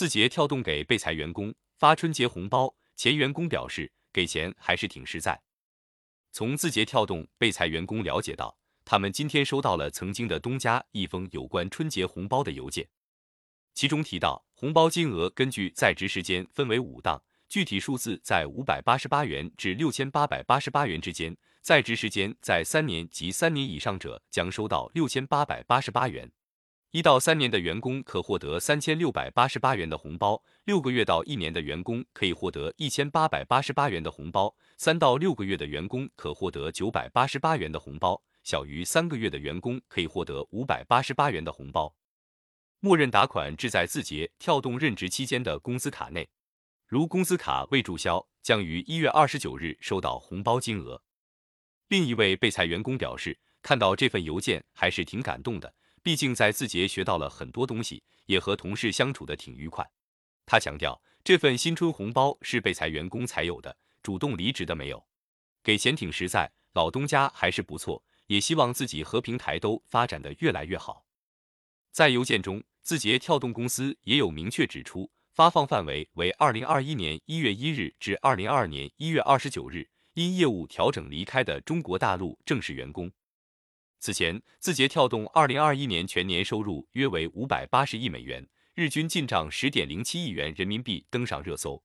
字节跳动给被裁员工发春节红包，前员工表示给钱还是挺实在。从字节跳动被裁员工了解到，他们今天收到了曾经的东家一封有关春节红包的邮件，其中提到红包金额根据在职时间分为五档，具体数字在五百八十八元至六千八百八十八元之间，在职时间在三年及三年以上者将收到六千八百八十八元。一到三年的员工可获得三千六百八十八元的红包，六个月到一年的员工可以获得一千八百八十八元的红包，三到六个月的员工可获得九百八十八元的红包，小于三个月的员工可以获得五百八十八元的红包。默认打款至在字节跳动任职期间的工资卡内，如工资卡未注销，将于一月二十九日收到红包金额。另一位被裁员工表示，看到这份邮件还是挺感动的。毕竟在字节学到了很多东西，也和同事相处的挺愉快。他强调，这份新春红包是被裁员工才有的，主动离职的没有。给钱挺实在，老东家还是不错，也希望自己和平台都发展的越来越好。在邮件中，字节跳动公司也有明确指出，发放范围为二零二一年一月一日至二零二二年一月二十九日，因业务调整离开的中国大陆正式员工。此前，字节跳动二零二一年全年收入约为五百八十亿美元，日均进账十点零七亿元人民币登上热搜。